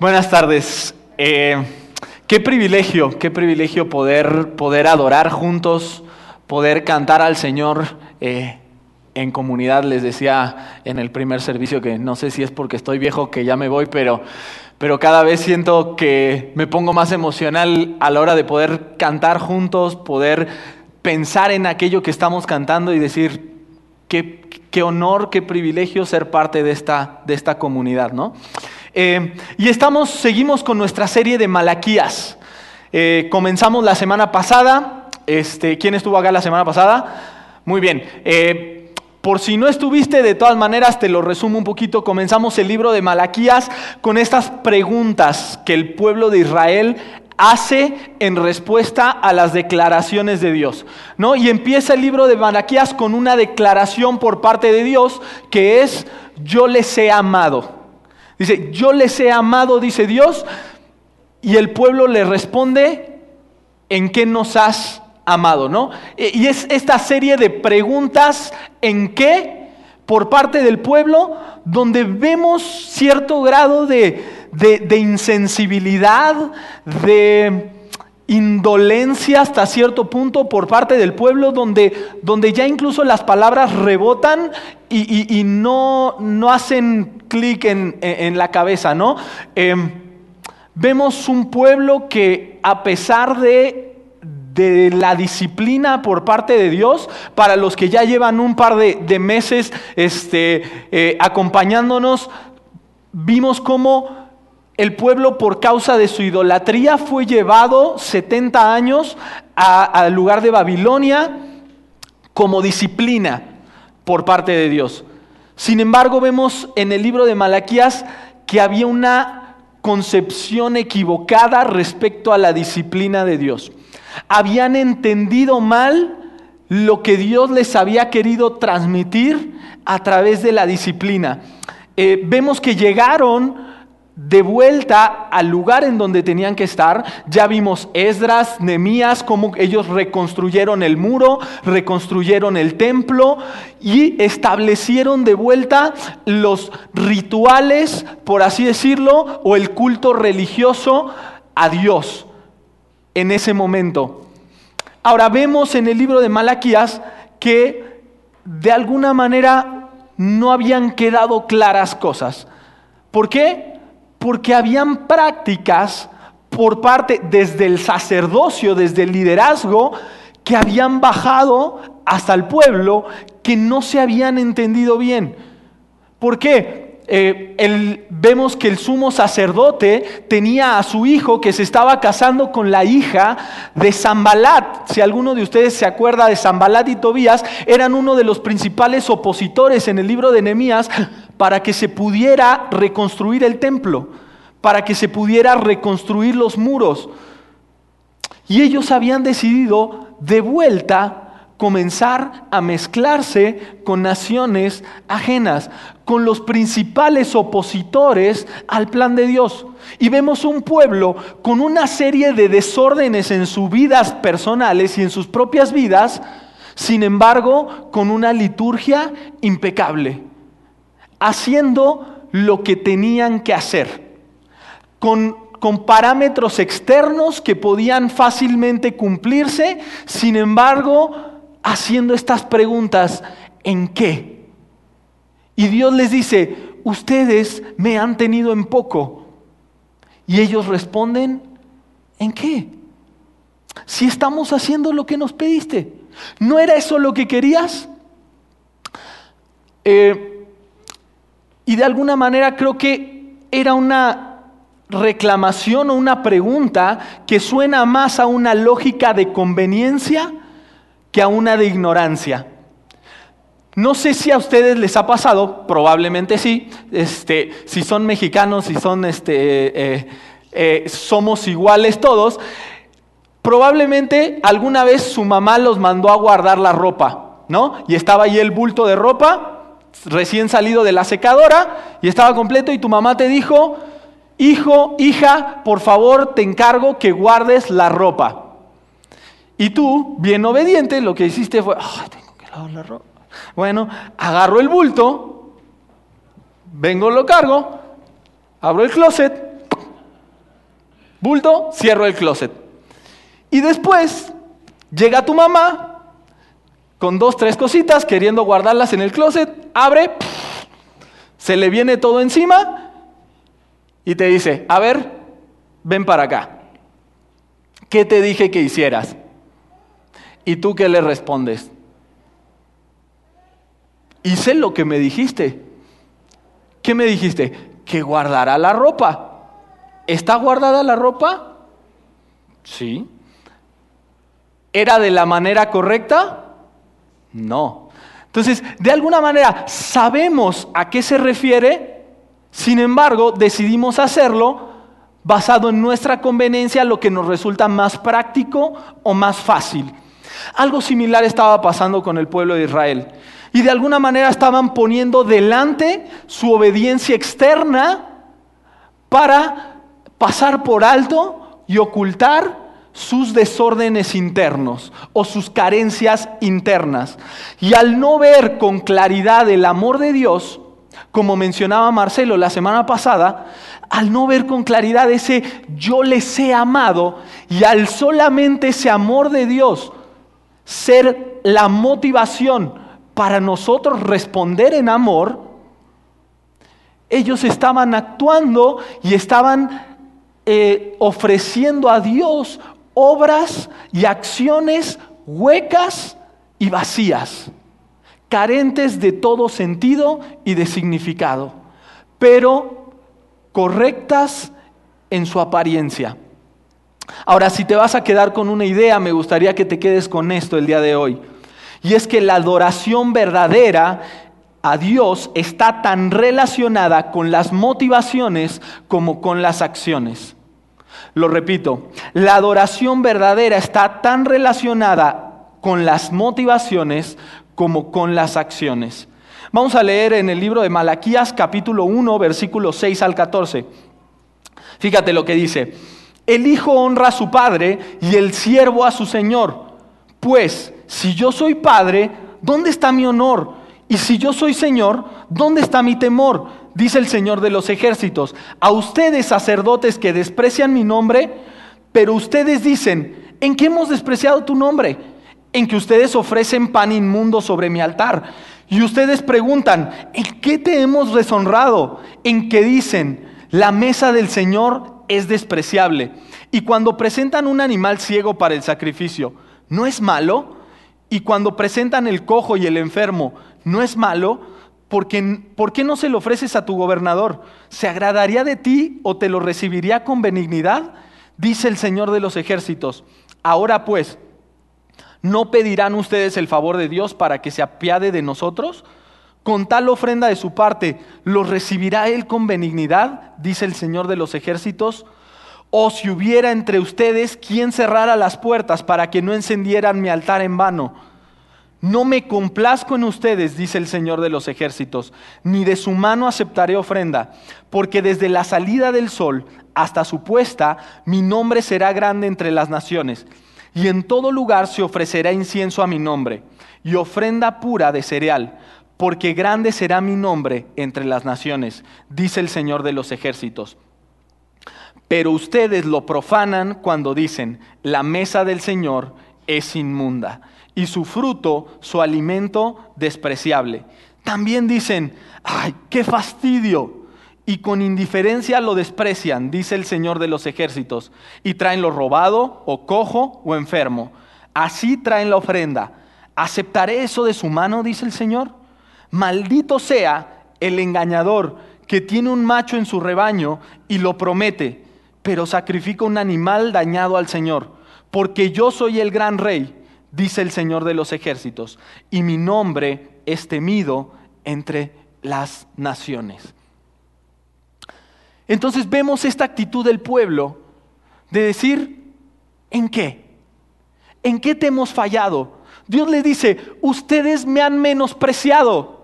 Buenas tardes. Eh, qué privilegio, qué privilegio poder, poder adorar juntos, poder cantar al Señor eh, en comunidad. Les decía en el primer servicio que no sé si es porque estoy viejo que ya me voy, pero, pero cada vez siento que me pongo más emocional a la hora de poder cantar juntos, poder pensar en aquello que estamos cantando y decir, qué, qué honor, qué privilegio ser parte de esta, de esta comunidad, ¿no? Eh, y estamos, seguimos con nuestra serie de Malaquías. Eh, comenzamos la semana pasada. Este, ¿Quién estuvo acá la semana pasada? Muy bien. Eh, por si no estuviste, de todas maneras te lo resumo un poquito. Comenzamos el libro de Malaquías con estas preguntas que el pueblo de Israel hace en respuesta a las declaraciones de Dios. ¿no? Y empieza el libro de Malaquías con una declaración por parte de Dios que es, yo les he amado. Dice, yo les he amado, dice Dios, y el pueblo le responde, ¿en qué nos has amado? ¿no? E, y es esta serie de preguntas, ¿en qué? por parte del pueblo, donde vemos cierto grado de, de insensibilidad, de indolencia hasta cierto punto por parte del pueblo, donde, donde ya incluso las palabras rebotan y, no, no, hacen clic en, la cabeza, ¿no? Em, vemos un pueblo que a pesar de, de, la disciplina por parte de Dios, para los que ya llevan un par de, meses este, eh, acompañándonos, vimos cómo el pueblo por causa de su idolatría fue llevado 70 años al lugar de Babilonia como disciplina por parte de Dios. Sin embargo, vemos en el libro de Malaquías que había una concepción equivocada respecto a la disciplina de Dios. Habían entendido mal lo que Dios les había querido transmitir a través de la disciplina. Eh, vemos que llegaron de vuelta al lugar en donde tenían que estar. Ya vimos Esdras, Nemías, cómo ellos reconstruyeron el muro, reconstruyeron el templo y establecieron de vuelta los rituales, por así decirlo, o el culto religioso a Dios en ese momento. Ahora vemos en el libro de Malaquías que de alguna manera no habían quedado claras cosas. ¿Por qué? Porque habían prácticas por parte desde el sacerdocio, desde el liderazgo, que habían bajado hasta el pueblo que no se habían entendido bien. ¿Por qué? Eh, vemos que el sumo sacerdote tenía a su hijo que se estaba casando con la hija de Zambalat. Si alguno de ustedes se acuerda de Zambalat y Tobías, eran uno de los principales opositores en el libro de Nehemías para que se pudiera reconstruir el templo, para que se pudiera reconstruir los muros. Y ellos habían decidido de vuelta comenzar a mezclarse con naciones ajenas, con los principales opositores al plan de Dios. Y vemos un pueblo con una serie de desórdenes en sus vidas personales y en sus propias vidas, sin embargo, con una liturgia impecable haciendo lo que tenían que hacer, con, con parámetros externos que podían fácilmente cumplirse, sin embargo, haciendo estas preguntas, ¿en qué? Y Dios les dice, ustedes me han tenido en poco. Y ellos responden, ¿en qué? Si estamos haciendo lo que nos pediste, ¿no era eso lo que querías? Eh, y de alguna manera creo que era una reclamación o una pregunta que suena más a una lógica de conveniencia que a una de ignorancia. No sé si a ustedes les ha pasado, probablemente sí, este, si son mexicanos, si son, este, eh, eh, somos iguales todos, probablemente alguna vez su mamá los mandó a guardar la ropa, ¿no? Y estaba ahí el bulto de ropa recién salido de la secadora y estaba completo y tu mamá te dijo, hijo, hija, por favor te encargo que guardes la ropa. Y tú, bien obediente, lo que hiciste fue, tengo que lavar la ropa. Bueno, agarro el bulto, vengo, lo cargo, abro el closet, Bulto, cierro el closet. Y después llega tu mamá con dos, tres cositas, queriendo guardarlas en el closet, abre, se le viene todo encima y te dice, a ver, ven para acá. ¿Qué te dije que hicieras? ¿Y tú qué le respondes? Hice lo que me dijiste. ¿Qué me dijiste? Que guardará la ropa. ¿Está guardada la ropa? Sí. ¿Era de la manera correcta? No. Entonces, de alguna manera sabemos a qué se refiere, sin embargo, decidimos hacerlo basado en nuestra conveniencia, lo que nos resulta más práctico o más fácil. Algo similar estaba pasando con el pueblo de Israel. Y de alguna manera estaban poniendo delante su obediencia externa para pasar por alto y ocultar sus desórdenes internos o sus carencias internas. Y al no ver con claridad el amor de Dios, como mencionaba Marcelo la semana pasada, al no ver con claridad ese yo les he amado y al solamente ese amor de Dios ser la motivación para nosotros responder en amor, ellos estaban actuando y estaban eh, ofreciendo a Dios obras y acciones huecas y vacías, carentes de todo sentido y de significado, pero correctas en su apariencia. Ahora, si te vas a quedar con una idea, me gustaría que te quedes con esto el día de hoy. Y es que la adoración verdadera a Dios está tan relacionada con las motivaciones como con las acciones. Lo repito, la adoración verdadera está tan relacionada con las motivaciones como con las acciones. Vamos a leer en el libro de Malaquías capítulo 1, versículos 6 al 14. Fíjate lo que dice. El hijo honra a su padre y el siervo a su señor. Pues, si yo soy padre, ¿dónde está mi honor? Y si yo soy señor, ¿dónde está mi temor? dice el Señor de los ejércitos, a ustedes sacerdotes que desprecian mi nombre, pero ustedes dicen, ¿en qué hemos despreciado tu nombre? En que ustedes ofrecen pan inmundo sobre mi altar. Y ustedes preguntan, ¿en qué te hemos deshonrado? En que dicen, la mesa del Señor es despreciable. Y cuando presentan un animal ciego para el sacrificio, ¿no es malo? Y cuando presentan el cojo y el enfermo, ¿no es malo? porque, ¿por qué no se lo ofreces a tu gobernador? ¿Se agradaría de ti o te lo recibiría con benignidad? Dice el Señor de los ejércitos. Ahora pues, ¿no pedirán ustedes el favor de Dios para que se apiade de nosotros? Con tal ofrenda de su parte, ¿los recibirá Él con benignidad? Dice el Señor de los ejércitos. O si hubiera entre ustedes quien cerrara las puertas para que no encendieran mi altar en vano no me complazco en ustedes, dice el Señor de los ejércitos, ni de su mano aceptaré ofrenda, porque desde la salida del sol hasta su puesta, mi nombre será grande entre las naciones, y en todo lugar se ofrecerá incienso a mi nombre, y ofrenda pura de cereal, porque grande será mi nombre entre las naciones, dice el Señor de los ejércitos. Pero ustedes lo profanan cuando dicen, la mesa del Señor es inmunda y su fruto, su alimento despreciable. También dicen, ay, qué fastidio. Y con indiferencia lo desprecian, dice el Señor de los ejércitos, y traen lo robado, o cojo, o enfermo. Así traen la ofrenda. ¿Aceptaré eso de su mano, dice el Señor? Maldito sea el engañador que tiene un macho en su rebaño y lo promete, pero sacrifica un animal dañado al Señor, porque yo soy el gran rey dice el Señor de los ejércitos, y mi nombre es temido entre las naciones. Entonces vemos esta actitud del pueblo de decir, ¿en qué? ¿En qué te hemos fallado? Dios le dice, ustedes me han menospreciado.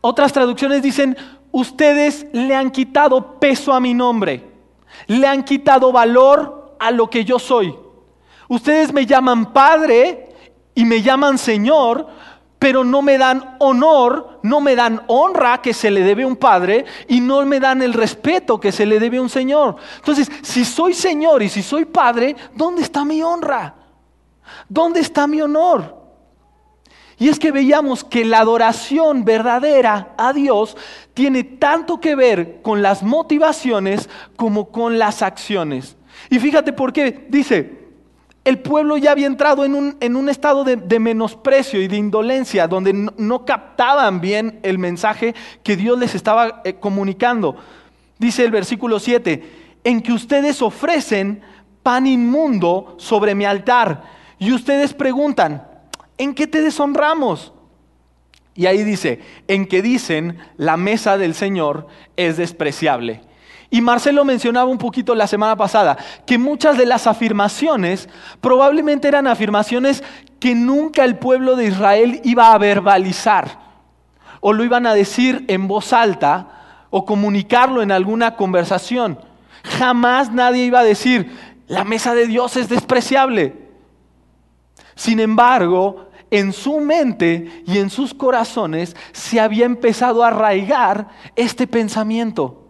Otras traducciones dicen, ustedes le han quitado peso a mi nombre, le han quitado valor a lo que yo soy. Ustedes me llaman Padre y me llaman Señor pero no me dan honor, no me dan honra que se le debe a un padre y no me dan el respeto que se le debe a un señor. Entonces, si soy señor y si soy padre, ¿dónde está mi honra? ¿Dónde está mi honor? Y es que veíamos que la adoración verdadera a Dios tiene tanto que ver con las motivaciones como con las acciones. Y fíjate por qué dice, el pueblo ya había entrado en un, estado de, menosprecio y de indolencia, donde no, captaban bien el mensaje que Dios les estaba eh, comunicando. Dice el versículo 7, en que ustedes ofrecen pan inmundo sobre mi altar. Y ustedes preguntan, ¿en qué te deshonramos? Y ahí dice, en que dicen, la mesa del Señor es despreciable. Y Marcelo mencionaba un poquito la semana pasada que muchas de las afirmaciones probablemente eran afirmaciones que nunca el pueblo de Israel iba a verbalizar o lo iban a decir en voz alta o comunicarlo en alguna conversación. Jamás nadie iba a decir, la mesa de Dios es despreciable. Sin embargo, en su mente y en sus corazones se había empezado a arraigar este pensamiento.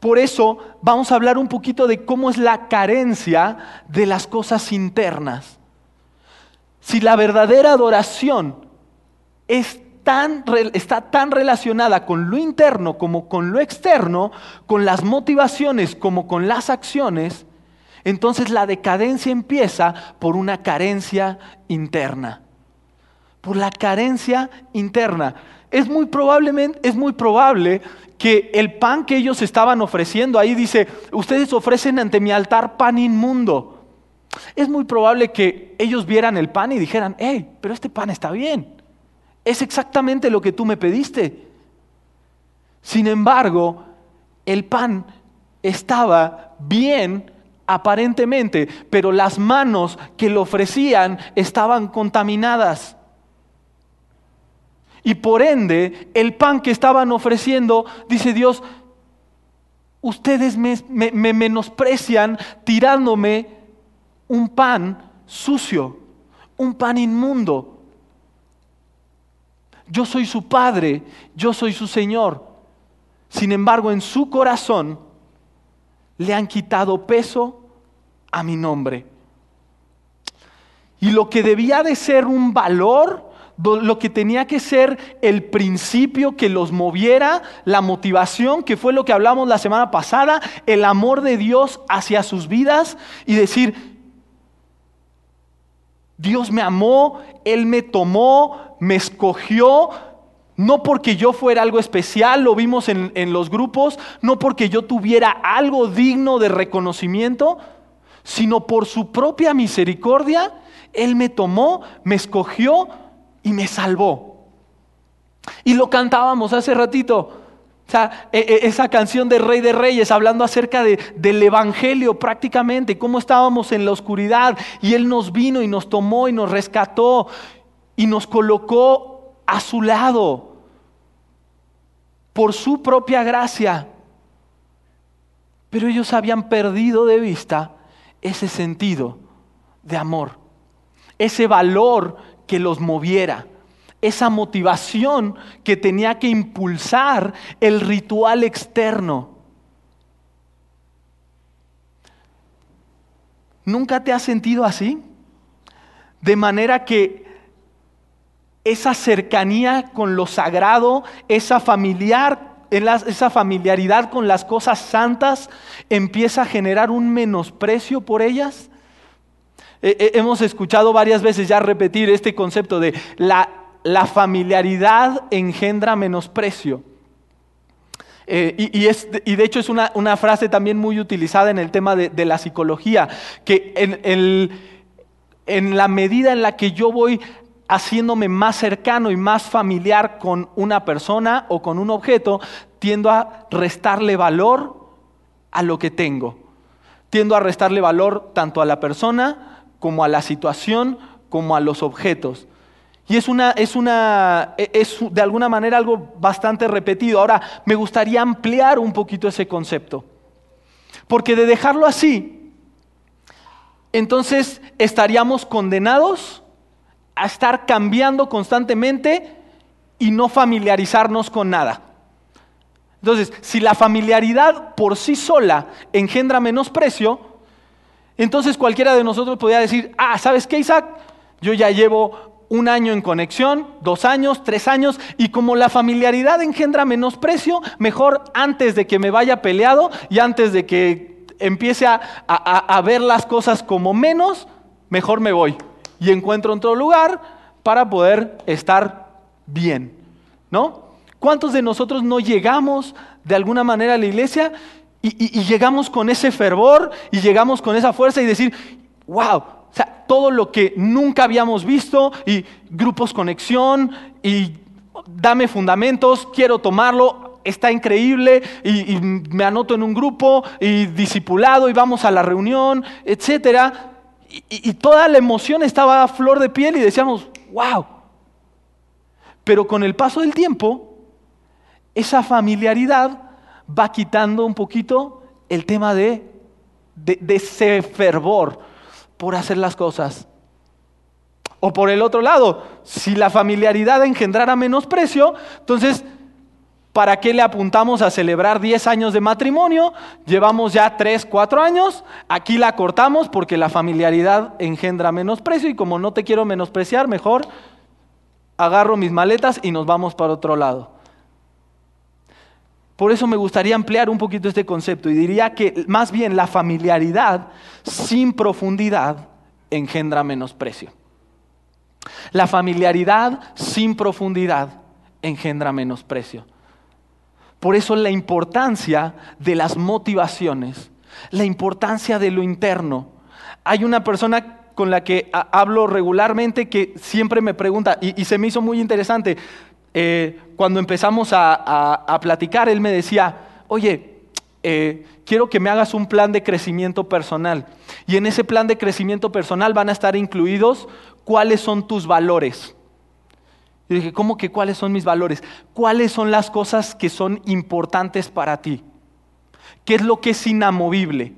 Por eso vamos a hablar un poquito de cómo es la carencia de las cosas internas. Si la verdadera adoración está tan relacionada con lo interno como con lo externo, con las motivaciones como con las acciones, entonces la decadencia empieza por una carencia interna. Por la carencia interna. Es muy, probablemente, es muy probable que el pan que ellos estaban ofreciendo, ahí dice, ustedes ofrecen ante mi altar pan inmundo. Es muy probable que ellos vieran el pan y dijeran, hey, pero este pan está bien. Es exactamente lo que tú me pediste. Sin embargo, el pan estaba bien aparentemente, pero las manos que lo ofrecían estaban contaminadas. Y por ende, el pan que estaban ofreciendo, dice Dios, ustedes me, menosprecian tirándome un pan sucio, un pan inmundo. Yo soy su padre, yo soy su Señor. Sin embargo, en su corazón le han quitado peso a mi nombre. Y lo que debía de ser un valor, lo que tenía que ser el principio que los moviera, la motivación, que fue lo que hablamos la semana pasada, el amor de Dios hacia sus vidas y decir, Dios me amó, Él me tomó, me escogió, no porque yo fuera algo especial, lo vimos en, en los grupos, no porque yo tuviera algo digno de reconocimiento, sino por su propia misericordia, Él me tomó, me escogió, y me salvó. Y lo cantábamos hace ratito. O sea, e, e, esa canción de Rey de Reyes, hablando acerca de, del Evangelio prácticamente, cómo estábamos en la oscuridad y Él nos vino y nos tomó y nos rescató y nos colocó a su lado por su propia gracia. Pero ellos habían perdido de vista ese sentido de amor, ese valor que los moviera, esa motivación que tenía que impulsar el ritual externo. ¿Nunca te has sentido así? De manera que esa cercanía con lo sagrado, esa familiar, esa familiaridad con las cosas santas empieza a generar un menosprecio por ellas. Hemos escuchado varias veces ya repetir este concepto de la, la familiaridad engendra menosprecio. Eh, y, es, y, de hecho es una, una, frase también muy utilizada en el tema de, de la psicología, que en, el, en la medida en la que yo voy haciéndome más cercano y más familiar con una persona o con un objeto, tiendo a restarle valor a lo que tengo. Tiendo a restarle valor tanto a la persona como a la situación, como a los objetos. Y es, una, es, una, e, es de alguna manera algo bastante repetido. Ahora, me gustaría ampliar un poquito ese concepto. Porque de dejarlo así, entonces estaríamos condenados a estar cambiando constantemente y no familiarizarnos con nada. Entonces, si la familiaridad por sí sola engendra menosprecio, entonces cualquiera de nosotros podría decir, ah, ¿sabes qué, Isaac? Yo ya llevo un año en conexión, dos años, tres años, y como la familiaridad engendra menosprecio, mejor antes de que me vaya peleado y antes de que empiece a, a ver las cosas como menos, mejor me voy y encuentro otro lugar para poder estar bien, ¿no? ¿Cuántos de nosotros no llegamos de alguna manera a la iglesia y, llegamos con ese fervor y llegamos con esa fuerza y decir, wow, todo lo que nunca habíamos visto y grupos conexión y dame fundamentos, quiero tomarlo, está increíble y, y, me anoto en un grupo y discipulado y vamos a la reunión, etcétera. Y, toda la emoción estaba a flor de piel y decíamos, wow. Pero con el paso del tiempo, esa familiaridad va quitando un poquito el tema de, de, ese fervor por hacer las cosas. O por el otro lado, si la familiaridad engendrara menosprecio, entonces, ¿para qué le apuntamos a celebrar 10 años de matrimonio? Llevamos ya 3, 4 años, aquí la cortamos porque la familiaridad engendra menosprecio y como no te quiero menospreciar, mejor agarro mis maletas y nos vamos para otro lado. Por eso me gustaría ampliar un poquito este concepto y diría que más bien la familiaridad sin profundidad engendra menosprecio. La familiaridad sin profundidad engendra menosprecio. Por eso la importancia de las motivaciones, la importancia de lo interno. Hay una persona con la que hablo regularmente que siempre me pregunta, y, se me hizo muy interesante, eh, cuando empezamos a, platicar, él me decía, oye, eh, quiero que me hagas un plan de crecimiento personal. Y en ese plan de crecimiento personal van a estar incluidos cuáles son tus valores. Yo dije, ¿cómo que cuáles son mis valores? ¿Cuáles son las cosas que son importantes para ti? ¿Qué es lo que es inamovible?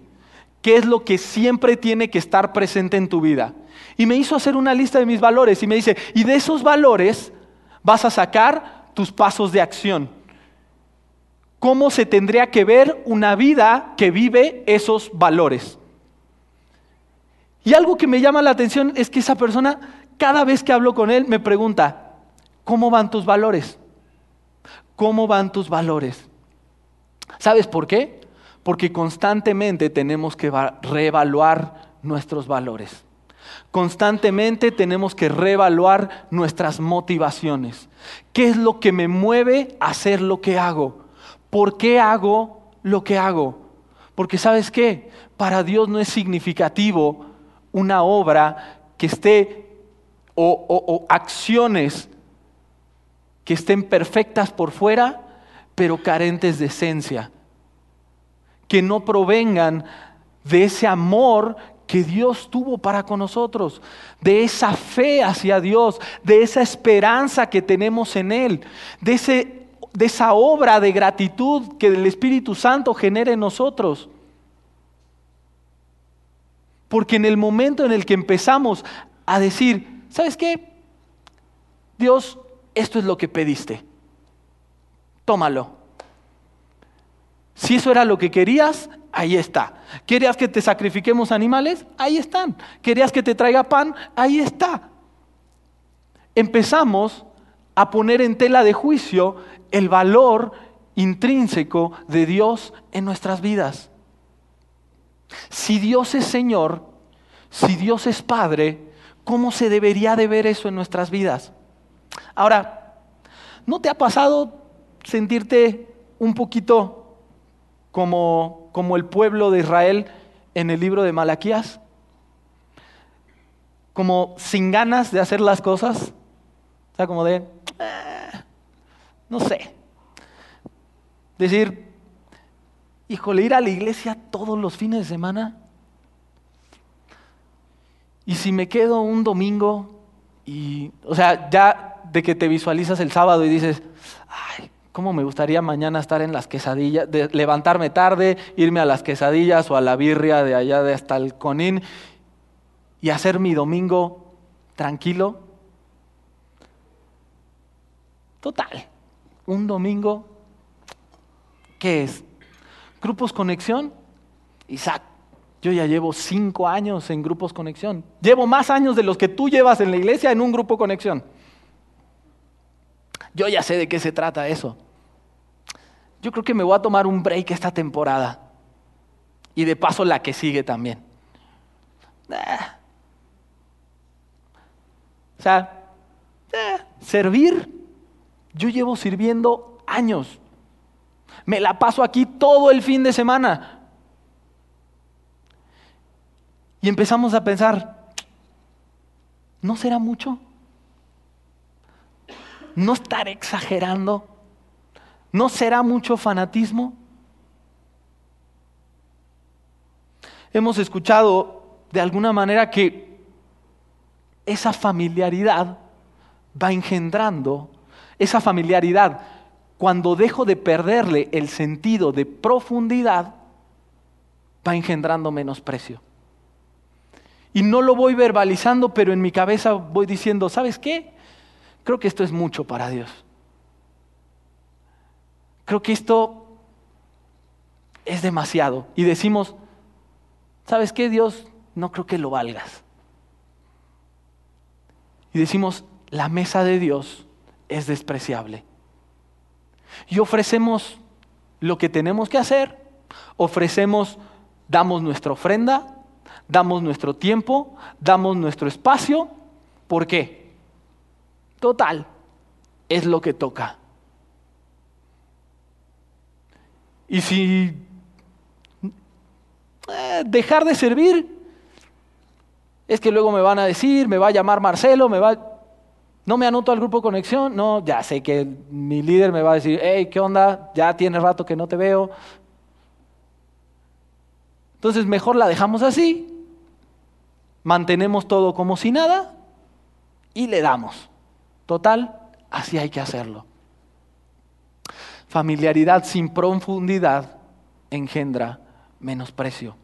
¿Qué es lo que siempre tiene que estar presente en tu vida? Y me hizo hacer una lista de mis valores y me dice, y de esos valores vas a sacar tus pasos de acción. ¿Cómo se tendría que ver una vida que vive esos valores? Y algo que me llama la atención es que esa persona, cada vez que hablo con él, me pregunta, ¿cómo van tus valores? ¿Cómo van tus valores? ¿Sabes por qué? Porque constantemente tenemos que reevaluar nuestros valores. Constantemente tenemos que reevaluar nuestras motivaciones. ¿Qué es lo que me mueve a hacer lo que hago? ¿Por qué hago lo que hago? Porque sabes qué, para Dios no es significativo una obra que esté o, o acciones que estén perfectas por fuera, pero carentes de esencia, que no provengan de ese amor que Dios tuvo para con nosotros, de esa fe hacia Dios, de esa esperanza que tenemos en Él, de, ese, de esa obra de gratitud que el Espíritu Santo genera en nosotros. Porque en el momento en el que empezamos a decir, ¿sabes qué? Dios, esto es lo que pediste. Tómalo. Si eso era lo que querías, Ahí está. ¿Querías que te sacrifiquemos animales? Ahí están. ¿Querías que te traiga pan? Ahí está. Empezamos a poner en tela de juicio el valor intrínseco de Dios en nuestras vidas. Si Dios es Señor, si Dios es Padre, ¿cómo se debería de ver eso en nuestras vidas? Ahora, ¿no te ha pasado sentirte un poquito como, como el pueblo de Israel en el libro de Malaquías? Como sin ganas de hacer las cosas. O sea, como de, eh, no sé. Decir, híjole, ir a la iglesia todos los fines de semana. Y si me quedo un domingo y, o sea, ya de que te visualizas el sábado y dices, ay, ¿Cómo me gustaría mañana estar en las quesadillas, levantarme tarde, irme a las quesadillas o a la birria de allá de hasta el Conín y hacer mi domingo tranquilo? Total, un domingo, ¿qué es? ¿Grupos Conexión? Isaac, yo ya llevo cinco años en Grupos Conexión. Llevo más años de los que tú llevas en la iglesia en un grupo Conexión. Yo ya sé de qué se trata eso. Yo creo que me voy a tomar un break esta temporada. Y de paso la que sigue también. Ah. O sea, eh, servir. Yo llevo sirviendo años. Me la paso aquí todo el fin de semana. Y empezamos a pensar, ¿no será mucho? ¿No estaré exagerando? ¿No será mucho fanatismo? Hemos escuchado de alguna manera que esa familiaridad va engendrando, esa familiaridad, cuando dejo de perderle el sentido de profundidad, va engendrando menosprecio. Y no lo voy verbalizando, pero en mi cabeza voy diciendo, ¿sabes qué? Creo que esto es mucho para Dios. Creo que esto es demasiado. Y decimos, ¿sabes qué, Dios? No creo que lo valgas. Y decimos, la mesa de Dios es despreciable. Y ofrecemos lo que tenemos que hacer, ofrecemos, damos nuestra ofrenda, damos nuestro tiempo, damos nuestro espacio. ¿Por qué? Total, es lo que toca. Y si eh, dejar de servir, es que luego me van a decir, me va a llamar Marcelo, me va... No me anoto al grupo Conexión, no, ya sé que mi líder me va a decir, hey, ¿qué onda? Ya tiene rato que no te veo. Entonces mejor la dejamos así mantenemos todo como si nada y le damos. Total, así hay que hacerlo. Familiaridad sin profundidad engendra menosprecio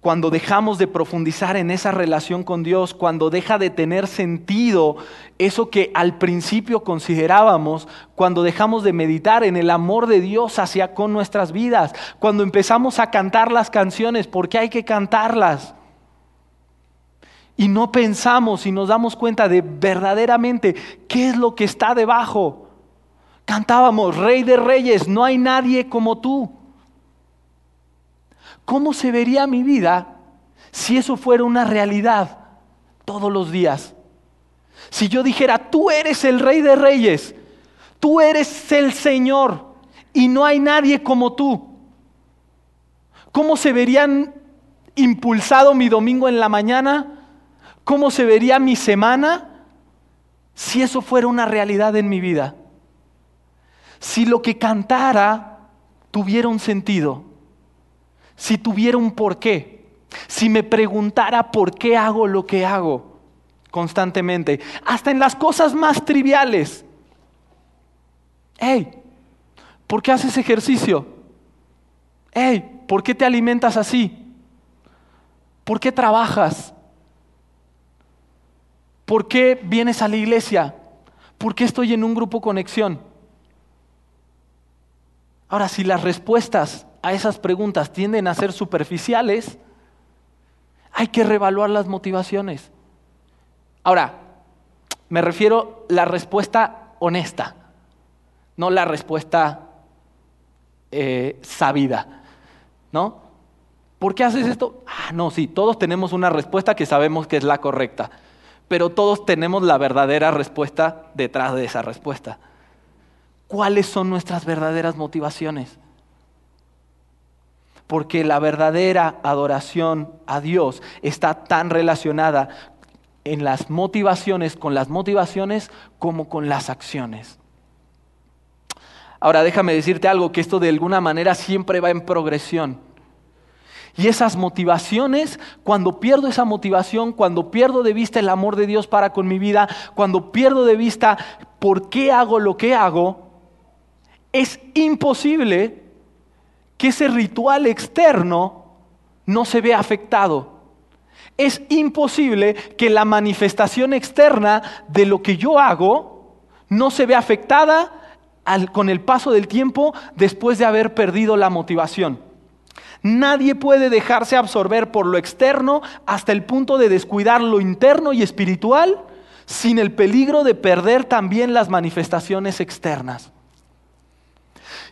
cuando dejamos de profundizar en esa relación con Dios, cuando deja de tener sentido eso que al principio considerábamos, cuando dejamos de meditar en el amor de Dios hacia con nuestras vidas, cuando empezamos a cantar las canciones, porque hay que cantarlas. Y no pensamos y nos damos cuenta de verdaderamente qué es lo que está debajo. Cantábamos, Rey de Reyes, no hay nadie como tú. ¿Cómo se vería mi vida si eso fuera una realidad todos los días? Si yo dijera, tú eres el rey de reyes, tú eres el Señor y no hay nadie como tú. ¿Cómo se verían impulsado mi domingo en la mañana? ¿Cómo se vería mi semana si eso fuera una realidad en mi vida? Si lo que cantara tuviera un sentido si tuviera un porqué, si me preguntara por qué hago lo que hago constantemente, hasta en las cosas más triviales. Hey, ¿por qué haces ejercicio? Hey, ¿por qué te alimentas así? ¿Por qué trabajas? ¿Por qué vienes a la iglesia? ¿Por qué estoy en un grupo conexión? Ahora, si las respuestas a esas preguntas tienden a ser superficiales, hay que reevaluar las motivaciones. Ahora, me refiero a la respuesta honesta, no la respuesta eh, sabida, ¿no? ¿Por qué haces esto? Ah, no, sí, todos tenemos una respuesta que sabemos que es la correcta, pero todos tenemos la verdadera respuesta detrás de esa respuesta. ¿Cuáles son nuestras verdaderas motivaciones? porque la verdadera adoración a Dios está tan relacionada en las motivaciones, con las motivaciones, como con las acciones. Ahora déjame decirte algo, que esto de alguna manera siempre va en progresión. Y esas motivaciones, cuando pierdo esa motivación, cuando pierdo de vista el amor de Dios para con mi vida, cuando pierdo de vista por qué hago lo que hago, es imposible que ese ritual externo no se vea afectado. Es imposible que la manifestación externa de lo que yo hago no se ve afectada con el paso del tiempo después de haber perdido la motivación. Nadie puede dejarse absorber por lo externo hasta el punto de descuidar lo interno y espiritual sin el peligro de perder también las manifestaciones externas.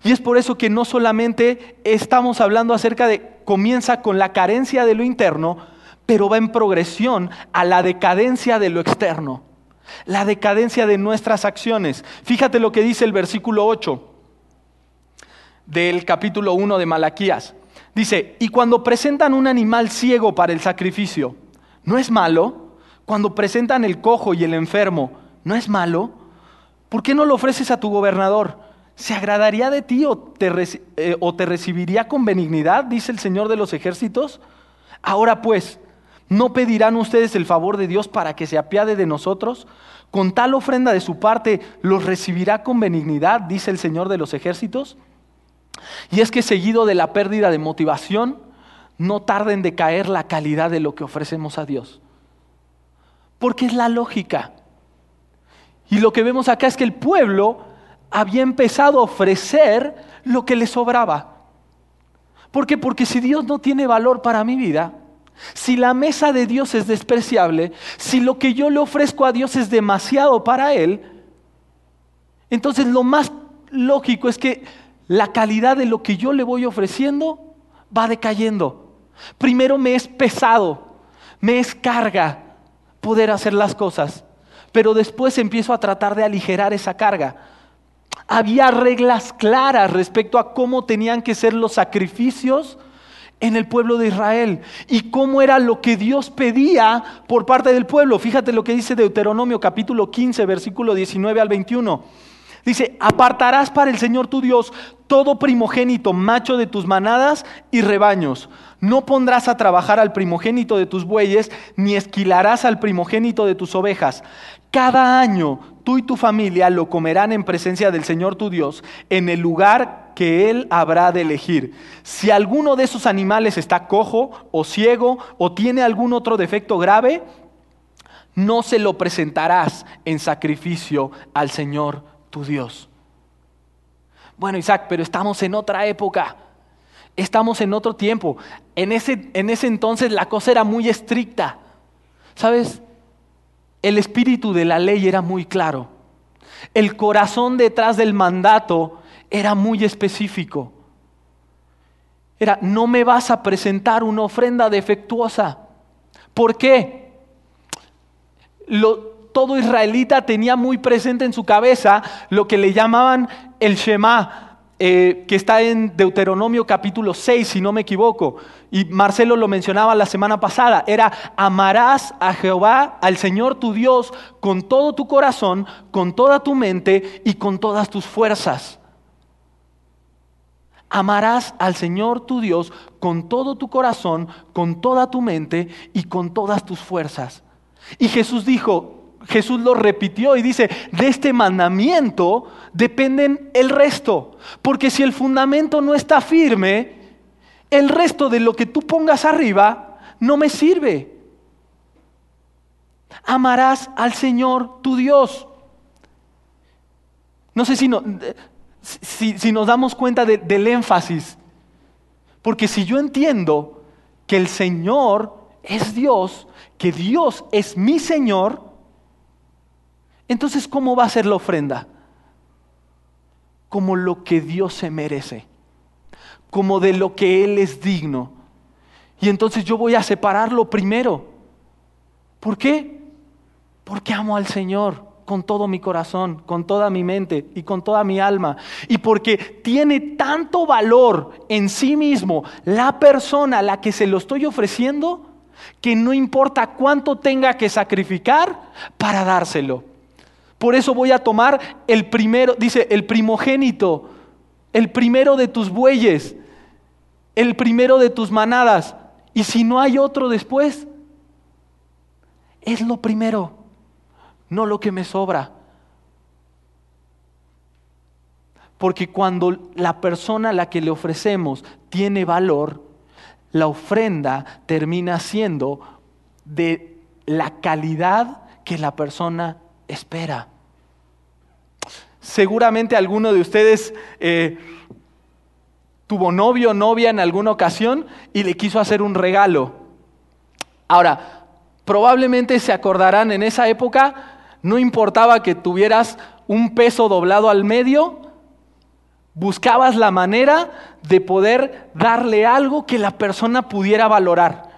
Y es por eso que no solamente estamos hablando acerca de, comienza con la carencia de lo interno, pero va en progresión a la decadencia de lo externo, la decadencia de nuestras acciones. Fíjate lo que dice el versículo 8 del capítulo 1 de Malaquías. Dice, y cuando presentan un animal ciego para el sacrificio, ¿no es malo? Cuando presentan el cojo y el enfermo, ¿no es malo? ¿Por qué no lo ofreces a tu gobernador? ¿Se agradaría de ti o te, eh, o te recibiría con benignidad? Dice el Señor de los ejércitos. Ahora pues, ¿no pedirán ustedes el favor de Dios para que se apiade de nosotros? Con tal ofrenda de su parte, ¿los recibirá con benignidad? Dice el Señor de los ejércitos. Y es que seguido de la pérdida de motivación, no tarda en decaer la calidad de lo que ofrecemos a Dios. Porque es la lógica. Y lo que vemos acá es que el pueblo había empezado a ofrecer lo que le sobraba. ¿Por qué? Porque si Dios no tiene valor para mi vida, si la mesa de Dios es despreciable, si lo que yo le ofrezco a Dios es demasiado para Él, entonces lo más lógico es que la calidad de lo que yo le voy ofreciendo va decayendo. Primero me es pesado, me es carga poder hacer las cosas, pero después empiezo a tratar de aligerar esa carga. Había reglas claras respecto a cómo tenían que ser los sacrificios en el pueblo de Israel y cómo era lo que Dios pedía por parte del pueblo. Fíjate lo que dice Deuteronomio capítulo 15, versículo 19 al 21. Dice, apartarás para el Señor tu Dios todo primogénito macho de tus manadas y rebaños. No pondrás a trabajar al primogénito de tus bueyes, ni esquilarás al primogénito de tus ovejas. Cada año tú y tu familia lo comerán en presencia del Señor tu Dios, en el lugar que Él habrá de elegir. Si alguno de esos animales está cojo o ciego o tiene algún otro defecto grave, no se lo presentarás en sacrificio al Señor Dios. Bueno, Isaac, pero estamos en otra época, estamos en otro tiempo. En ese, en ese entonces la cosa era muy estricta. ¿Sabes? El espíritu de la ley era muy claro. El corazón detrás del mandato era muy específico. Era, no me vas a presentar una ofrenda defectuosa. ¿Por qué? Lo, todo israelita tenía muy presente en su cabeza lo que le llamaban el Shema, eh, que está en Deuteronomio capítulo 6, si no me equivoco. Y Marcelo lo mencionaba la semana pasada. Era, amarás a Jehová, al Señor tu Dios, con todo tu corazón, con toda tu mente y con todas tus fuerzas. Amarás al Señor tu Dios con todo tu corazón, con toda tu mente y con todas tus fuerzas. Y Jesús dijo, Jesús lo repitió y dice, de este mandamiento dependen el resto. Porque si el fundamento no está firme, el resto de lo que tú pongas arriba no me sirve. Amarás al Señor tu Dios. No sé si, si, nos damos cuenta del énfasis. Porque si yo entiendo que el Señor es Dios, que Dios es mi Señor, entonces, ¿cómo va a ser la ofrenda? Como lo que Dios se merece, como de lo que Él es digno. Y entonces yo voy a separarlo primero. ¿Por qué? Porque amo al Señor con todo mi corazón, con toda mi mente y con toda mi alma. Y porque tiene tanto valor en sí mismo la persona a la que se lo estoy ofreciendo, que no importa cuánto tenga que sacrificar para dárselo. Por eso voy a tomar el primero, dice, el primogénito, el primero de tus bueyes, el primero de tus manadas. Y si no hay otro después, es lo primero, no lo que me sobra. Porque cuando la persona a la que le ofrecemos tiene valor, la ofrenda termina siendo de la calidad que la persona espera. Seguramente alguno de ustedes eh, tuvo novio o novia en alguna ocasión y le quiso hacer un regalo. Ahora, probablemente se acordarán en esa época, no importaba que tuvieras un peso doblado al medio, buscabas la manera de poder darle algo que la persona pudiera valorar.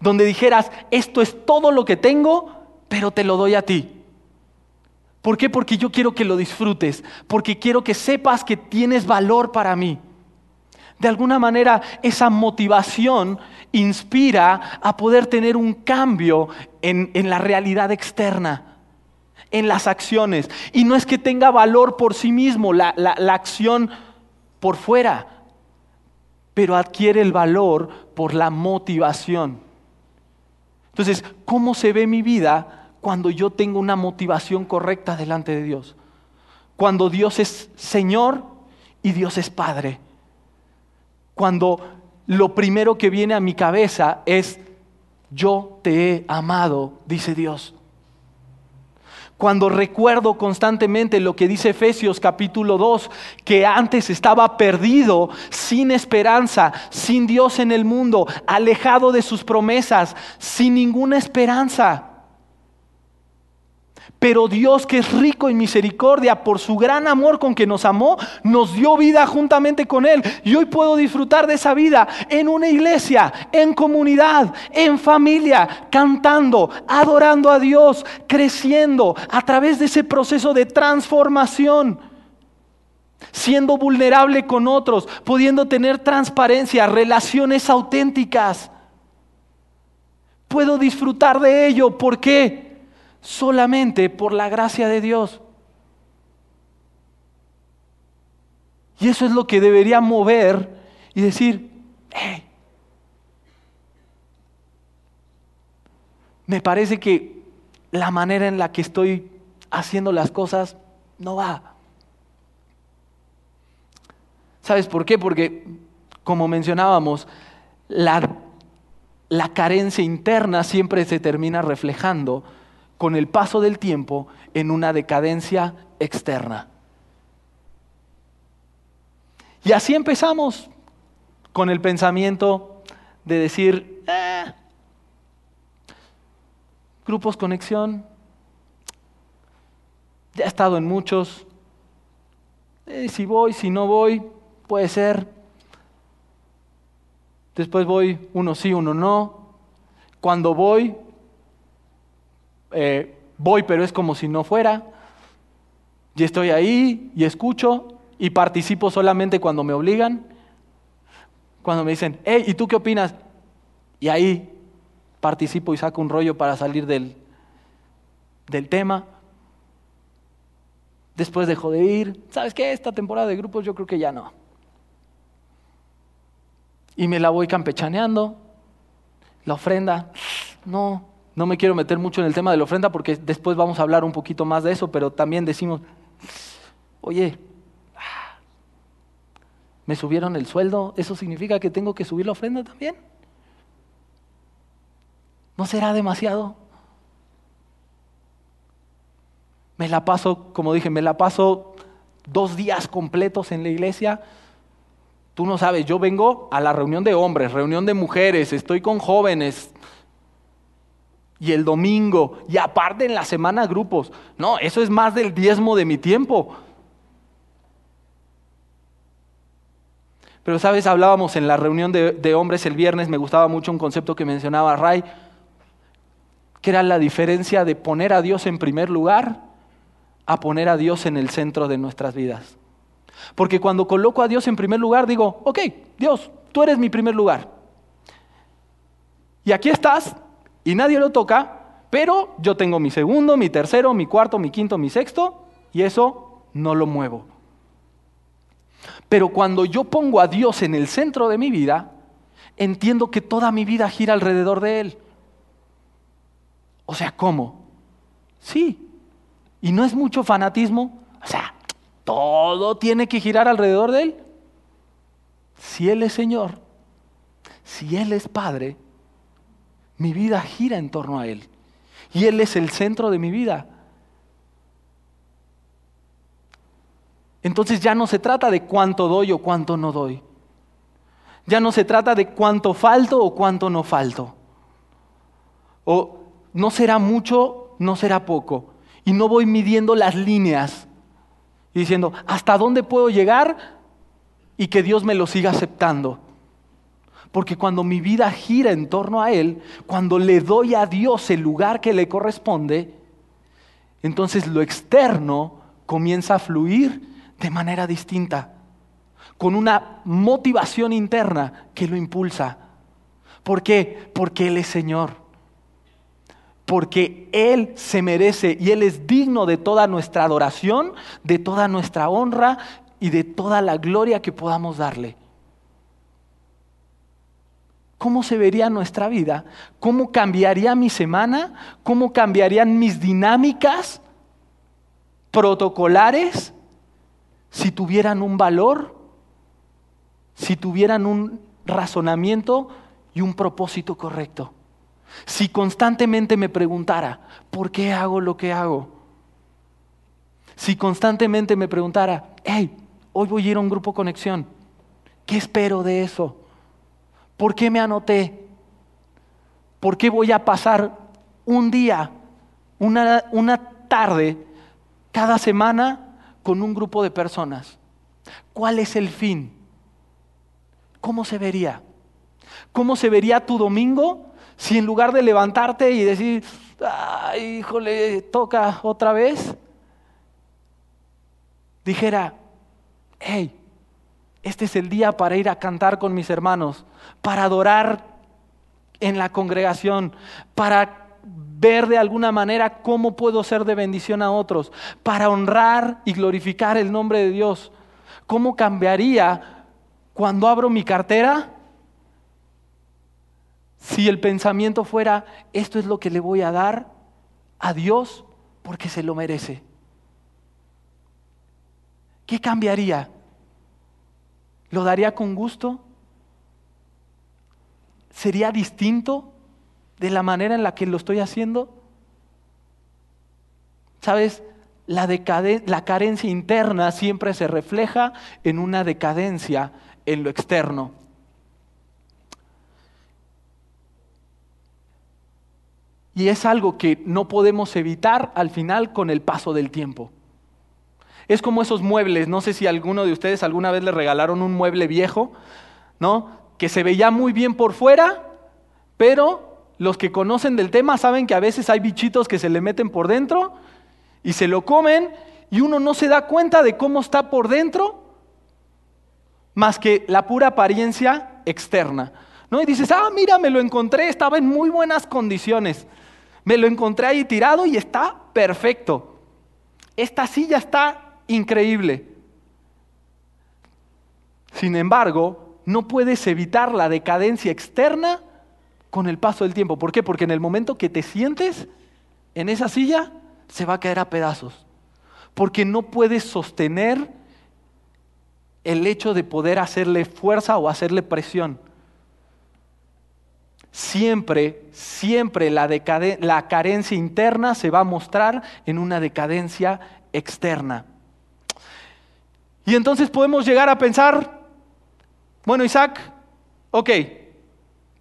Donde dijeras, esto es todo lo que tengo, pero te lo doy a ti. ¿Por qué? Porque yo quiero que lo disfrutes, porque quiero que sepas que tienes valor para mí. De alguna manera esa motivación inspira a poder tener un cambio en, la realidad externa, en las acciones. Y no es que tenga valor por sí mismo la, la acción por fuera, pero adquiere el valor por la motivación. Entonces, ¿cómo se ve mi vida cuando yo tengo una motivación correcta delante de Dios. Cuando Dios es Señor y Dios es Padre. Cuando lo primero que viene a mi cabeza es, yo te he amado, dice Dios. Cuando recuerdo constantemente lo que dice Efesios capítulo 2, que antes estaba perdido, sin esperanza, sin Dios en el mundo, alejado de sus promesas, sin ninguna esperanza. Pero Dios que es rico en misericordia, por su gran amor con que nos amó, nos dio vida juntamente con Él. Y hoy puedo disfrutar de esa vida en una iglesia, en comunidad, en familia, cantando, adorando a Dios, creciendo a través de ese proceso de transformación. Siendo vulnerable con otros, pudiendo tener transparencia, relaciones auténticas. Puedo disfrutar de ello. ¿Por qué? Solamente por la gracia de Dios. Y eso es lo que debería mover y decir, me parece que la manera en la que estoy haciendo las cosas no va. ¿Sabes por qué? Porque, como mencionábamos, la, la carencia interna siempre se termina reflejando con el paso del tiempo en una decadencia externa. Y así empezamos con el pensamiento de decir, eh, grupos conexión, ya he estado en muchos, eh, si voy, si no voy, puede ser. Después voy, uno sí, uno no. Cuando voy, eh, voy pero es como si no fuera, y estoy ahí y escucho y participo solamente cuando me obligan, cuando me dicen, hey, ¿y tú qué opinas? Y ahí participo y saco un rollo para salir del, del tema. Después dejo de ir. ¿Sabes qué? Esta temporada de grupos yo creo que ya no. Y me la voy campechaneando. La ofrenda, no. No me quiero meter mucho en el tema de la ofrenda porque después vamos a hablar un poquito más de eso, pero también decimos, oye, me subieron el sueldo, ¿eso significa que tengo que subir la ofrenda también? ¿No será demasiado? Me la paso, como dije, me la paso dos días completos en la iglesia. Tú no sabes, yo vengo a la reunión de hombres, reunión de mujeres, estoy con jóvenes, y el domingo, y aparte en la semana grupos. No, eso es más del diezmo de mi tiempo. Pero sabes, hablábamos en la reunión de, hombres el viernes, me gustaba mucho un concepto que mencionaba Ray, que era la diferencia de poner a Dios en primer lugar a poner a Dios en el centro de nuestras vidas. Porque cuando coloco a Dios en primer lugar, digo, ok, Dios, tú eres mi primer lugar. Y aquí estás, y nadie lo toca, pero yo tengo mi segundo, mi tercero, mi cuarto, mi quinto, mi sexto, y eso no lo muevo. Pero cuando yo pongo a Dios en el centro de mi vida, entiendo que toda mi vida gira alrededor de Él. O sea, ¿cómo? Sí. ¿Y no es mucho fanatismo? O sea, todo tiene que girar alrededor de Él. Si Él es Señor, si Él es Padre, mi vida gira en torno a Él. Y Él es el centro de mi vida. entonces ya no se trata de cuánto doy o cuánto no doy. Ya no se trata de cuánto falto o cuánto no falto. O no será mucho, no será poco. Y no voy midiendo las líneas y diciendo, ¿hasta dónde puedo llegar? Y que Dios me lo siga aceptando. Porque cuando mi vida gira en torno a Él, cuando le doy a Dios el lugar que le corresponde, entonces lo externo comienza a fluir de manera distinta, con una motivación interna que lo impulsa. ¿Por qué? Porque Él es Señor. Porque Él se merece y Él es digno de toda nuestra adoración, de toda nuestra honra y de toda la gloria que podamos darle. ¿Cómo se vería nuestra vida? ¿Cómo cambiaría mi semana? ¿Cómo cambiarían mis dinámicas protocolares si tuvieran un valor, si tuvieran un razonamiento y un propósito correcto. Si constantemente me preguntara, ¿por qué hago lo que hago? Si constantemente me preguntara, hey, hoy voy a ir a un grupo conexión, ¿qué espero de eso? ¿Por qué me anoté? ¿Por qué voy a pasar un día, una, una tarde, cada semana con un grupo de personas. ¿Cuál es el fin? ¿Cómo se vería? ¿Cómo se vería tu domingo si en lugar de levantarte y decir, ay, híjole, toca otra vez, dijera, hey, este es el día para ir a cantar con mis hermanos, para adorar en la congregación, para ver de alguna manera cómo puedo ser de bendición a otros, para honrar y glorificar el nombre de Dios. ¿Cómo cambiaría cuando abro mi cartera si el pensamiento fuera, esto es lo que le voy a dar a Dios porque se lo merece? ¿Qué cambiaría? ¿Lo daría con gusto? ¿Sería distinto? de la manera en la que lo estoy haciendo? ¿Sabes? La, carencia interna siempre se refleja en una decadencia en lo externo. Y es algo que no podemos evitar al final con el paso del tiempo. Es como esos muebles, no sé si alguno de ustedes alguna vez le regalaron un mueble viejo, ¿no? Que se veía muy bien por fuera, pero los que conocen del tema saben que a veces hay bichitos que se le meten por dentro y se lo comen y uno no se da cuenta de cómo está por dentro más que la pura apariencia externa. ¿no? Y dices, ah, mira, me lo encontré, estaba en muy buenas condiciones. Me lo encontré ahí tirado y está perfecto. Esta silla está increíble. Sin embargo, no puedes evitar la decadencia externa con el paso del tiempo. ¿Por qué? Porque en el momento que te sientes en esa silla, se va a caer a pedazos. Porque no puedes sostener el hecho de poder hacerle fuerza o hacerle presión. Siempre, siempre la, la carencia interna se va a mostrar en una decadencia externa. Y entonces podemos llegar a pensar, bueno Isaac, ok,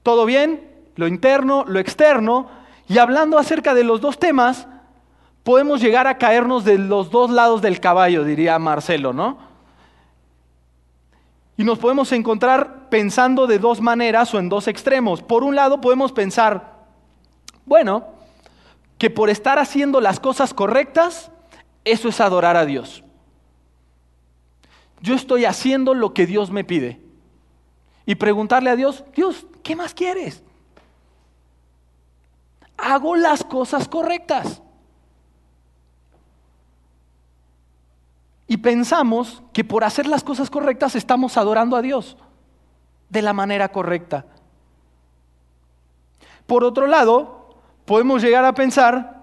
todo bien, lo interno, lo externo, y hablando acerca de los dos temas, podemos llegar a caernos de los dos lados del caballo, diría Marcelo, ¿no? Y nos podemos encontrar pensando de dos maneras o en dos extremos. Por un lado podemos pensar, bueno, que por estar haciendo las cosas correctas, eso es adorar a Dios. Yo estoy haciendo lo que Dios me pide. Y preguntarle a Dios, Dios, ¿qué más quieres? hago las cosas correctas. Y pensamos que por hacer las cosas correctas estamos adorando a Dios de la manera correcta. Por otro lado, podemos llegar a pensar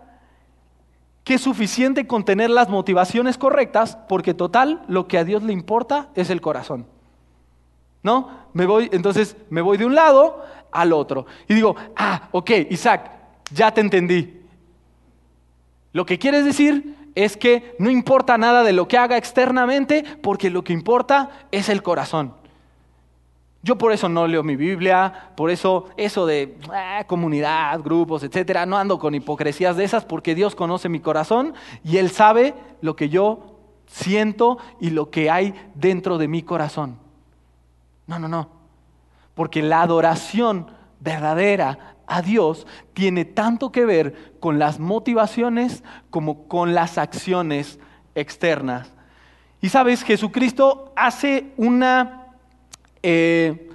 que es suficiente con tener las motivaciones correctas, porque total, lo que a Dios le importa es el corazón. ¿No? Me voy, entonces me voy de un lado al otro. Y digo, ah, ok, Isaac, ya te entendí. Lo que quieres decir es que no importa nada de lo que haga externamente, porque lo que importa es el corazón. Yo por eso no leo mi Biblia, por eso eso de ah, comunidad, grupos, etcétera, no ando con hipocresías de esas porque Dios conoce mi corazón y Él sabe lo que yo siento y lo que hay dentro de mi corazón. No, no, no. Porque la adoración verdadera a Dios tiene tanto que ver con las motivaciones como con las acciones externas. Y sabes, Jesucristo hace una eh,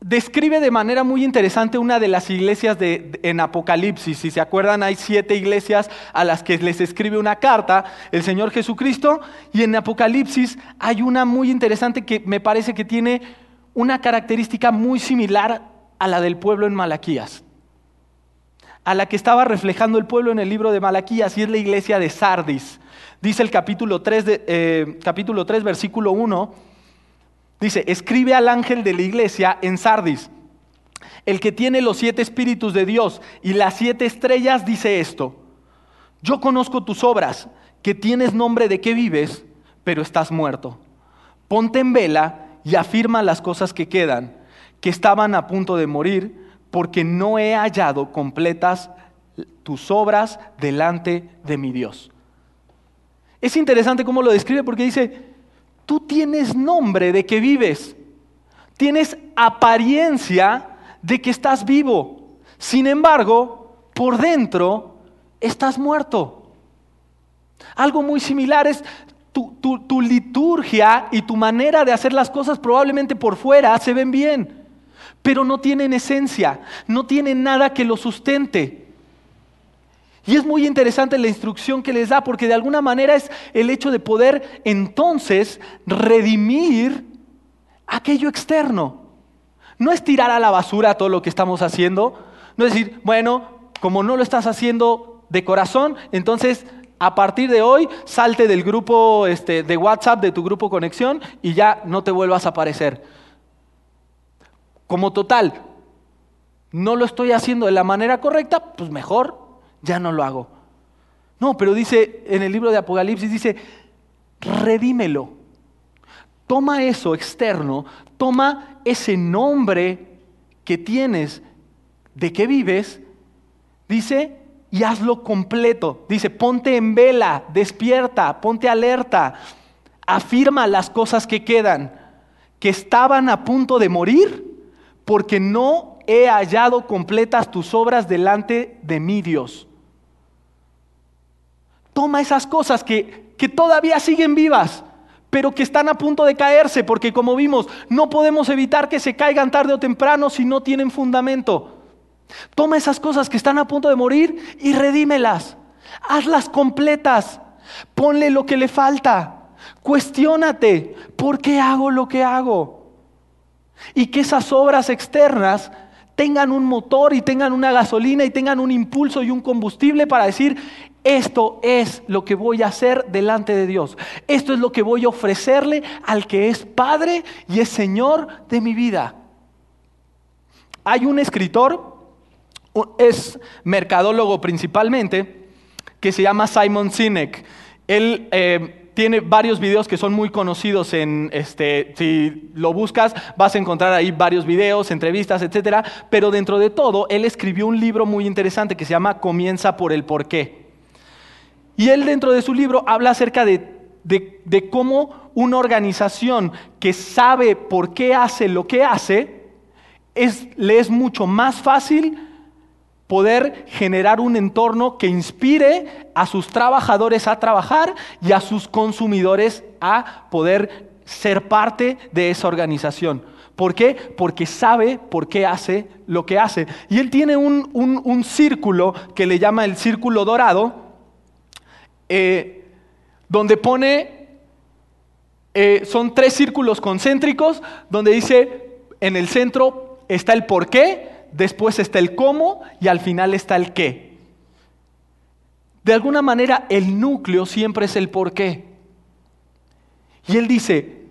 describe de manera muy interesante una de las iglesias de, en Apocalipsis. Si se acuerdan, hay siete iglesias a las que les escribe una carta el Señor Jesucristo. Y en Apocalipsis hay una muy interesante que me parece que tiene una característica muy similar a la del pueblo en Malaquías. A la que estaba reflejando el pueblo en el libro de Malaquías, y es la iglesia de Sardis. Dice el capítulo 3, de, eh, capítulo 3 versículo 1 Dice, escribe al ángel de la iglesia en Sardis, el que tiene los siete espíritus de Dios y las siete estrellas, dice esto, yo conozco tus obras, que tienes nombre de que vives, pero estás muerto. Ponte en vela y afirma las cosas que quedan, que estaban a punto de morir, porque no he hallado completas tus obras delante de mi Dios. Es interesante cómo lo describe porque dice, tú tienes nombre de que vives, tienes apariencia de que estás vivo. Sin embargo, por dentro estás muerto. Algo muy similar es tu, liturgia y tu manera de hacer las cosas probablemente por fuera se ven bien, pero no tienen esencia, no tienen nada que lo sustente. Y es muy interesante la instrucción que les da, porque de alguna manera es el hecho de poder entonces redimir aquello externo. No es tirar a la basura todo lo que estamos haciendo, no es decir, bueno, como no lo estás haciendo de corazón, entonces a partir de hoy salte del grupo este, de WhatsApp, de tu grupo conexión, y ya no te vuelvas a aparecer. Como total, no lo estoy haciendo de la manera correcta, pues mejor ya no lo hago. No, pero dice en el libro de Apocalipsis, dice, redímelo. Toma eso externo, toma ese nombre que tienes, de que vives, dice, y hazlo completo. Dice, ponte en vela, despierta, ponte alerta, afirma las cosas que quedan, que estaban a punto de morir, porque no he hallado completas tus obras delante de mi Dios toma esas cosas que, que todavía siguen vivas, pero que están a punto de caerse, porque como vimos, no podemos evitar que se caigan tarde o temprano si no tienen fundamento. Toma esas cosas que están a punto de morir y redímelas. Hazlas completas. Ponle lo que le falta. Cuestiónate, ¿por qué hago lo que hago? Y que esas obras externas tengan un motor y tengan una gasolina y tengan un impulso y un combustible para decir, esto es lo que voy a hacer delante de Dios. Esto es lo que voy a ofrecerle al que es Padre y es Señor de mi vida. Hay un escritor, es mercadólogo principalmente, que se llama Simon Sinek. Él eh, tiene varios videos que son muy conocidos en este si lo buscas vas a encontrar ahí varios videos, entrevistas, etcétera, pero dentro de todo él escribió un libro muy interesante que se llama Comienza por el porqué. Y él dentro de su libro habla acerca de, cómo una organización que sabe por qué hace lo que hace, es, le es mucho más fácil poder generar un entorno que inspire a sus trabajadores a trabajar y a sus consumidores a poder ser parte de esa organización. ¿Por qué? Porque sabe por qué hace lo que hace. Y él tiene un, un círculo que le llama el círculo dorado, eh, donde pone, eh, son tres círculos concéntricos, donde dice, en el centro está el por qué, después está el cómo y al final está el qué. De alguna manera el núcleo siempre es el por qué. Y él dice,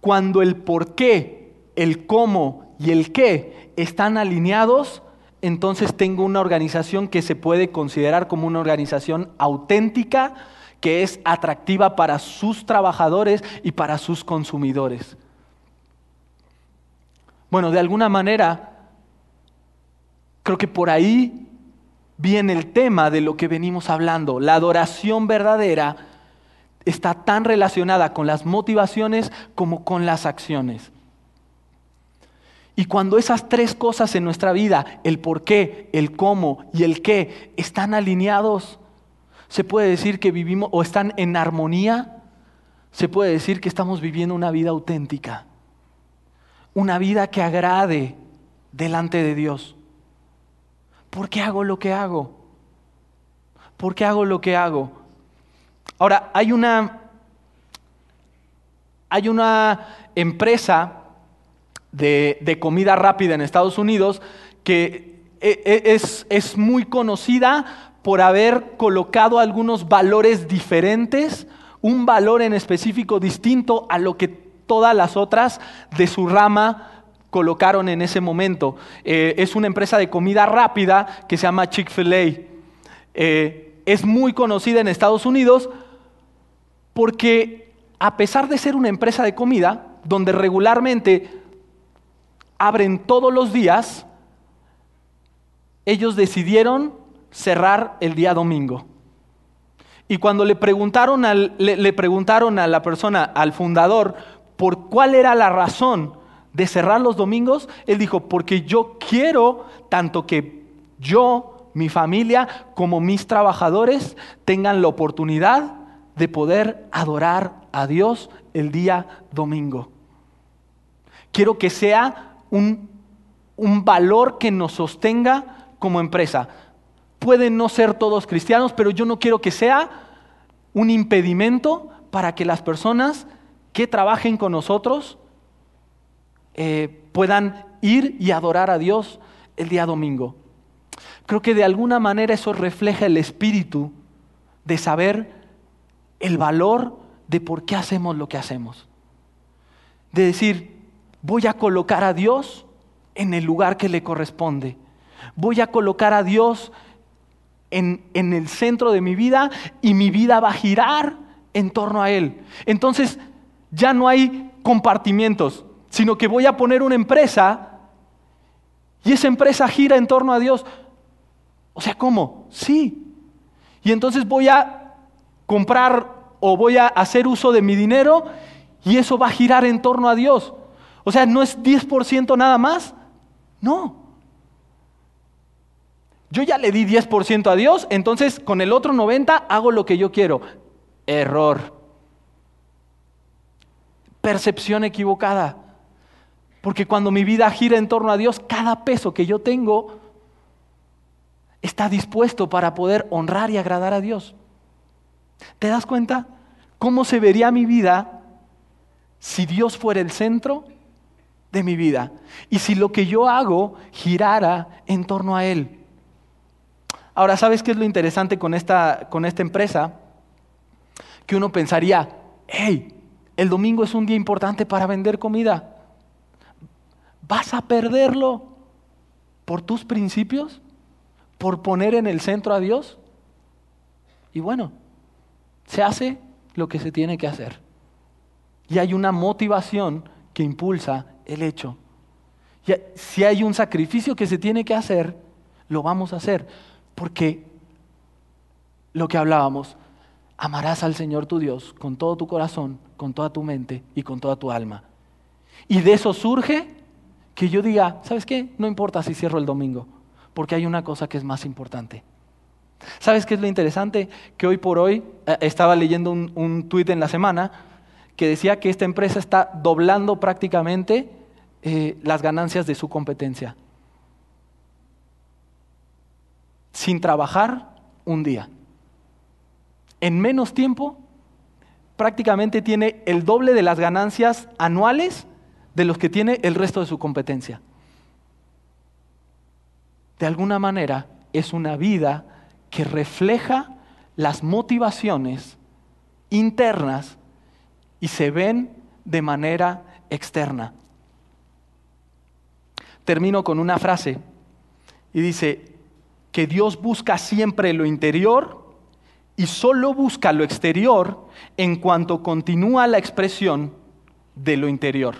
cuando el por qué, el cómo y el qué están alineados, entonces tengo una organización que se puede considerar como una organización auténtica, que es atractiva para sus trabajadores y para sus consumidores. Bueno, de alguna manera, creo que por ahí viene el tema de lo que venimos hablando. La adoración verdadera está tan relacionada con las motivaciones como con las acciones. Y cuando esas tres cosas en nuestra vida, el por qué, el cómo y el qué, están alineados, se puede decir que vivimos o están en armonía, se puede decir que estamos viviendo una vida auténtica, una vida que agrade delante de Dios. ¿Por qué hago lo que hago? ¿Por qué hago lo que hago? Ahora, hay una, hay una empresa de, comida rápida en Estados Unidos que e, e, es, es muy conocida por haber colocado algunos valores diferentes, un valor en específico distinto a lo que todas las otras de su rama colocaron en ese momento. Eh, es una empresa de comida rápida que se llama Chick-fil-A. Eh, es muy conocida en Estados Unidos porque a pesar de ser una empresa de comida, donde regularmente abren todos los días, ellos decidieron cerrar el día domingo. Y cuando le preguntaron, le, preguntaron a la persona, al fundador, por cuál era la razón de cerrar los domingos, él dijo, porque yo quiero tanto que yo, mi familia, como mis trabajadores tengan la oportunidad de poder adorar a Dios el día domingo. Quiero que sea un, valor que nos sostenga como empresa. Pueden no ser todos cristianos, pero yo no quiero que sea un impedimento para que las personas que trabajen con nosotros eh, puedan ir y adorar a Dios el día domingo. Creo que de alguna manera eso refleja el espíritu de saber el valor de por qué hacemos lo que hacemos. De decir, voy a colocar a Dios en el lugar que le corresponde. Voy a colocar a Dios en, el centro de mi vida y mi vida va a girar en torno a Él. Entonces ya no hay compartimientos, sino que voy a poner una empresa y esa empresa gira en torno a Dios. O sea, ¿cómo? Sí. Y entonces voy a comprar o voy a hacer uso de mi dinero y eso va a girar en torno a Dios. O sea, no es 10% nada más. No. Yo ya le di 10% a Dios, entonces con el otro 90 hago lo que yo quiero. Error. Percepción equivocada. Porque cuando mi vida gira en torno a Dios, cada peso que yo tengo está dispuesto para poder honrar y agradar a Dios. ¿Te das cuenta cómo se vería mi vida si Dios fuera el centro de mi vida. Y si lo que yo hago girara en torno a Él. Ahora, ¿sabes qué es lo interesante con esta, con esta empresa? Que uno pensaría, hey, el domingo es un día importante para vender comida. ¿Vas a perderlo por tus principios? ¿Por poner en el centro a Dios? Y bueno, se hace lo que se tiene que hacer. Y hay una motivación que impulsa el hecho. si hay un sacrificio que se tiene que hacer, lo vamos a hacer. Porque lo que hablábamos, amarás al Señor tu Dios con todo tu corazón, con toda tu mente y con toda tu alma. Y de eso surge que yo diga, ¿sabes qué? No importa si cierro el domingo, porque hay una cosa que es más importante. ¿Sabes qué es lo interesante? Que hoy por hoy, eh, estaba leyendo un, un tuit en la semana, que decía que esta empresa está doblando prácticamente eh, las ganancias de su competencia. Sin trabajar un día. En menos tiempo, prácticamente tiene el doble de las ganancias anuales de los que tiene el resto de su competencia. De alguna manera es una vida que refleja las motivaciones internas y se ven de manera externa. Termino con una frase Y dice que Dios busca siempre lo interior y solo busca lo exterior en cuanto continúa la expresión de lo interior.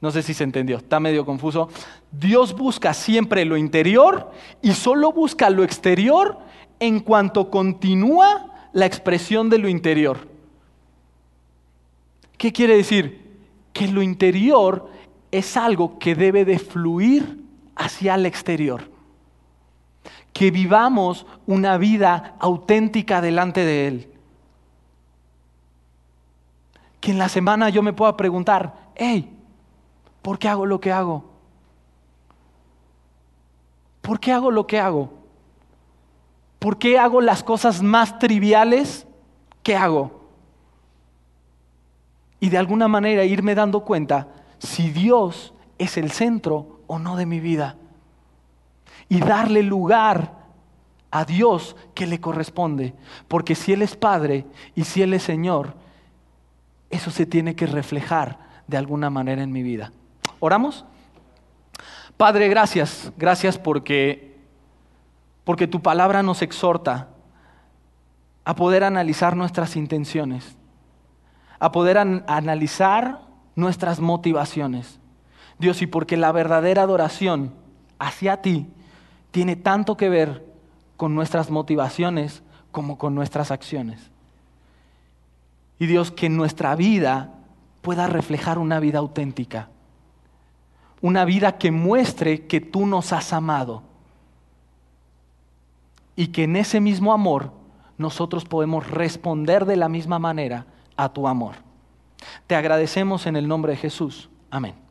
No sé si se entendió, está medio confuso. Dios busca siempre lo interior y solo busca lo exterior en cuanto continúa la expresión de lo interior. ¿Qué quiere decir? Que lo interior es algo que debe de fluir hacia el exterior. Que vivamos una vida auténtica delante de Él. Que en la semana yo me pueda preguntar, hey, ¿por qué hago lo que hago? ¿Por qué hago lo que hago? ¿Por qué hago las cosas más triviales que hago? Y de alguna manera irme dando cuenta si Dios es el centro o no de mi vida. Y darle lugar a Dios que le corresponde. Porque si Él es Padre y si Él es Señor, eso se tiene que reflejar de alguna manera en mi vida. ¿Oramos? Padre, gracias. Gracias porque, porque tu palabra nos exhorta a poder analizar nuestras intenciones, a poder analizar nuestras motivaciones. Dios, y porque la verdadera adoración hacia ti tiene tanto que ver con nuestras motivaciones como con nuestras acciones. Y Dios, que nuestra vida pueda reflejar una vida auténtica, una vida que muestre que tú nos has amado y que en ese mismo amor nosotros podemos responder de la misma manera a tu amor. Te agradecemos en el nombre de Jesús. Amén.